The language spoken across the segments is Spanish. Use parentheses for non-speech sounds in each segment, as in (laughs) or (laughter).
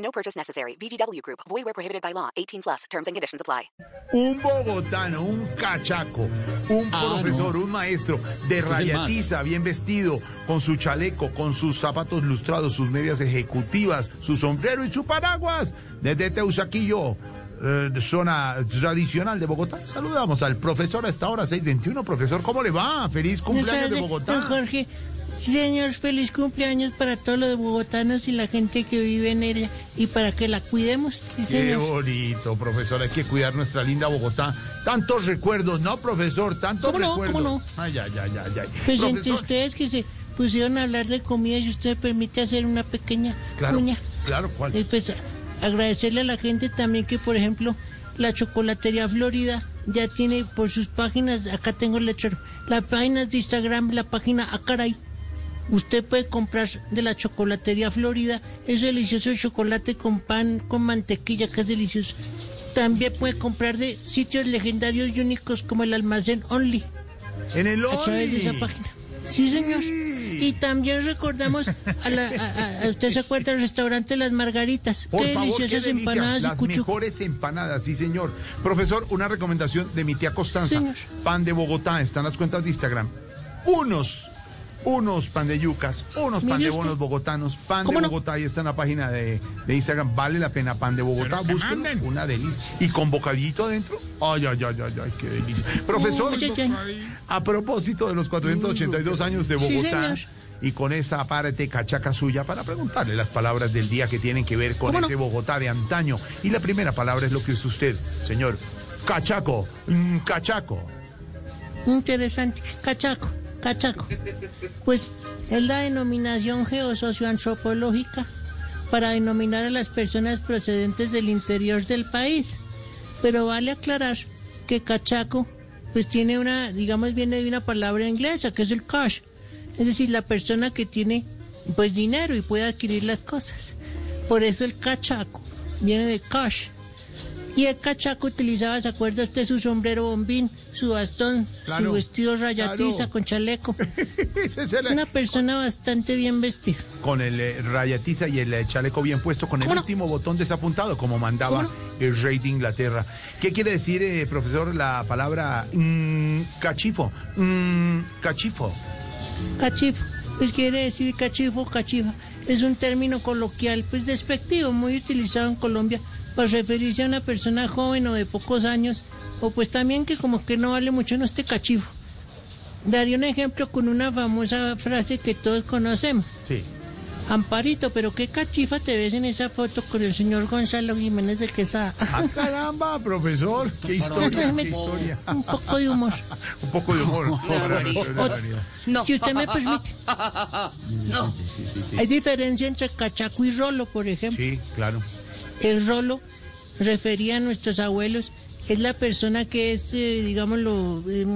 No purchase necessary. VGW Group. Void where prohibited by law. 18 plus. Terms and conditions apply. Un bogotano, un cachaco, un Ah, profesor, no. un maestro de Este rayatiza, bien vestido, con su chaleco, con sus zapatos lustrados, sus medias ejecutivas, su sombrero y su paraguas. Desde Teusaquillo, eh, zona tradicional de Bogotá. Saludamos al profesor a esta hora, 621. Profesor, ¿cómo le va? Feliz cumpleaños de Don Bogotá. Jorge, sí, señor, feliz cumpleaños para todos los bogotanos y la gente que vive en ella y para que la cuidemos, sí, Qué señor. bonito, profesor. Hay que cuidar nuestra linda Bogotá. Tantos recuerdos, ¿no, profesor? Tantos ¿Cómo no? recuerdos. ¿Cómo no? Ay, ay, ay, ay, ay. Pues entre ustedes que se pusieron a hablar de comida, si usted me permite hacer una pequeña Claro, cuña. claro, ¿cuál? Eh, pues agradecerle a la gente también que, por ejemplo, la chocolatería Florida ya tiene por sus páginas, acá tengo el letrero, las páginas de Instagram, la página Acaray. Usted puede comprar de la chocolatería Florida ese delicioso chocolate con pan, con mantequilla, que es delicioso. También puede comprar de sitios legendarios y únicos como el almacén Only En el a través de esa Only. página. Sí, señor. Y también recordamos, a la, a- a- a- ¿usted se acuerda del restaurante Las Margaritas? Por Qué favor, qué deliciosas delicia. empanadas Las mejores empanadas, sí, señor. Profesor, una recomendación de mi tía Constanza. Señor. Pan de Bogotá, están las cuentas de Instagram. Unos, unos pan de yucas, unos pan Mire de usted. bonos bogotanos, pan ¿Cómo de no? Bogotá, ahí está en la página de, de Instagram. Vale la pena, pan de Bogotá, búsquenlo. Una delicia. Y con bocadillito adentro. Ay, ay, ay, ay, ay, qué delicia. Profesor, Uy, a propósito de los 482 años de Bogotá. y con esa parte cachaca suya para preguntarle las palabras del día que tienen que ver con ¿Cómo no? ese Bogotá de antaño. Y la primera palabra es lo que es usted, señor. Cachaco, mm, cachaco. Interesante. Cachaco, cachaco. Pues es la denominación geosocioantropológica para denominar a las personas procedentes del interior del país. Pero vale aclarar que cachaco pues tiene una, digamos, viene de una palabra inglesa que es el cash. Es decir, la persona que tiene pues dinero y puede adquirir las cosas. Por eso el cachaco viene de cash. Y el cachaco utilizaba, ¿se acuerda usted? Su sombrero bombín, su bastón, Claro, su vestido rayatiza claro. con chaleco. (laughs) Una persona bastante bien vestida. Con el eh, rayatiza y el eh, chaleco bien puesto, con el ¿Cómo no? último botón desapuntado, como mandaba ¿Cómo el rey de Inglaterra. ¿Qué quiere decir, eh, profesor, la palabra mm, cachifo? Mm, cachifo. Cachifo, pues quiere decir cachifo, cachifa. Es un término coloquial, pues despectivo, muy utilizado en Colombia para referirse a una persona joven o de pocos años, o pues también que como que no vale mucho no este cachifo. Daría un ejemplo con una famosa frase que todos conocemos. Sí. Amparito, pero qué cachifa te ves en esa foto con el señor Gonzalo Jiménez de Quesada. Ah, caramba, profesor. (laughs) Qué historia, qué (laughs) historia. Un poco de humor. (laughs) Un poco de humor. No. Si usted me permite. Hay diferencia entre cachaco y rolo, por ejemplo. Sí, claro. El rolo refería a nuestros abuelos. Es la persona que es, eh, digámoslo, eh,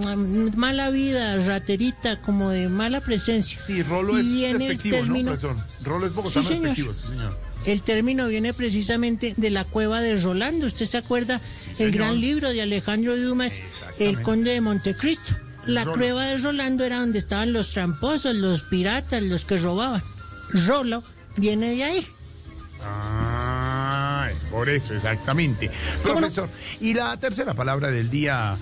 mala vida, raterita, como de mala presencia. Sí, rolo Y es despectivo, ¿no, término- profesor? Rolo es bogotano Sí, señor. sí, señor. El término viene precisamente de la cueva de Rolando. ¿Usted se acuerda? el gran libro de Alejandro Dumas. El Conde de Montecristo. La Rolo. cueva de Rolando era donde estaban los tramposos, los piratas, los que robaban. Rolo viene de ahí. Ah, por eso, exactamente. Profesor, y la tercera palabra del día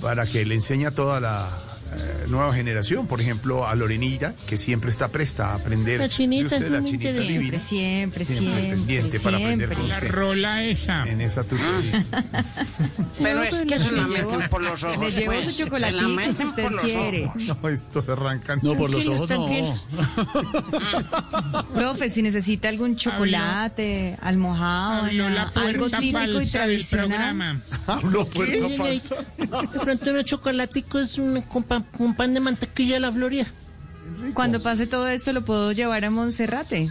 para que le enseñe a toda la nueva generación, por ejemplo, a Lorenita, que siempre está presta a aprender. La chinita usted, es la muy chinita inteligente. divina, Siempre, siempre, siempre pendiente para aprender siempre. con La usted rola esa. en esa tutoría. (laughs) Pero es que se la meten por los ojos. Le llevo pues. su Se la chocolatico si usted por los quiere. ojos. No, esto arranca. No, por los ojos no. (laughs) Profe, si necesita algún chocolate, la algo típico y tradicional. Hablo puerta falsa. De pronto unos chocolaticos un- con, pan, con pan de mantequilla de la Florida. Cuando pase todo esto lo puedo llevar a Monserrate.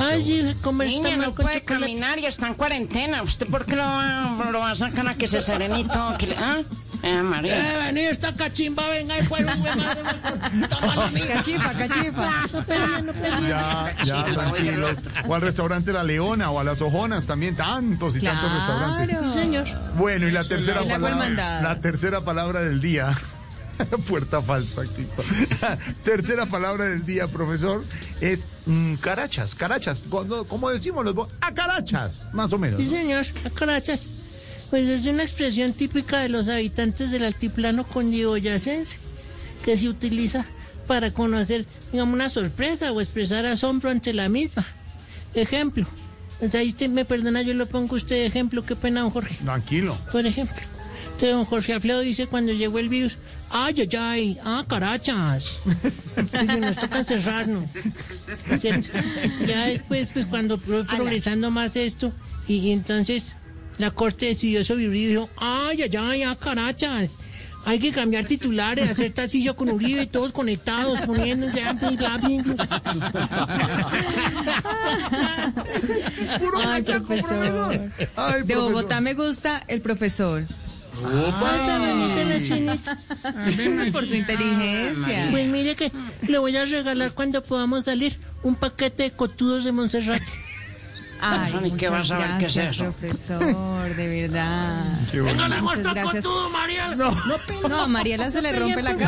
Ay, sí, comer Niña, no con puede chocolate. caminar y está en cuarentena. ¿Usted por qué lo va, lo va a sacar a que se serenito? Que le- ¿Ah? Eh, María. Eh, vení, esta cachimba, venga, y fuera, (laughs) (laughs) no peleen. Ya, ya, tranquilos. O al restaurante La Leona o a las Ojonas también, tantos y tantos restaurantes. Sí, señor. Bueno, y la tercera palabra. La tercera palabra del día. (laughs) Puerta falsa, (laughs) tercera palabra del día, profesor, es mm, carachas. Carachas. ¿Cómo decimos los A carachas, más o menos. Sí, señor, la caracha. Pues es una expresión típica de los habitantes del altiplano condiboyacense que se utiliza para conocer, digamos, una sorpresa o expresar asombro ante la misma. Ejemplo. Sea, ahí usted me perdona, yo lo pongo a usted de ejemplo, qué pena, don Jorge. Tranquilo. Por ejemplo, entonces don Jorge Alfredo dice cuando llegó el virus, ay, ay, ay, ah, carachas. Entonces, nos toca encerrarnos. ¿cierto? (laughs) Ya después, pues cuando fue progresando más esto, y, y entonces la corte decidió sobre Uribe y dijo, ay, ay, ay, ah, carachas. Hay que cambiar titulares, hacer taxillo con Uribe, todos conectados, poniendo. (laughs) Puro Ay, profesor. Ay, De profesor. Bogotá me gusta el profesor. Tan bonita la chinita. Pues (laughs) por su inteligencia. Pues mire que le voy a regalar cuando podamos salir un paquete de cotudos de Montserrat. Ay, Ni que muchas vas a ver qué es gracias, eso. profesor, de verdad. (laughs) Qué bonito. Muchas gracias. Mariela. No. No, a Mariela se le rompe la (laughs) no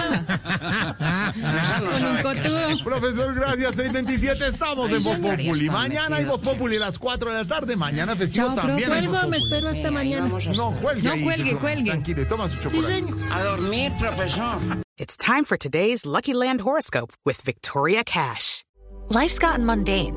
Con un qué cotudo. eso. Profesor, gracias. 627 estamos en Voz Populi. Mañana hay Voz. Populi a las 4 de la tarde. Mañana festivo Chao, también. Cuelgo, me espero hasta mañana. No, cuelgue. No, cuelgue, cuelgue. Tranquile, toma su chocolate. A dormir, profesor. It's time for today's Lucky Land horoscope with Victoria Cash. Life's gotten mundane,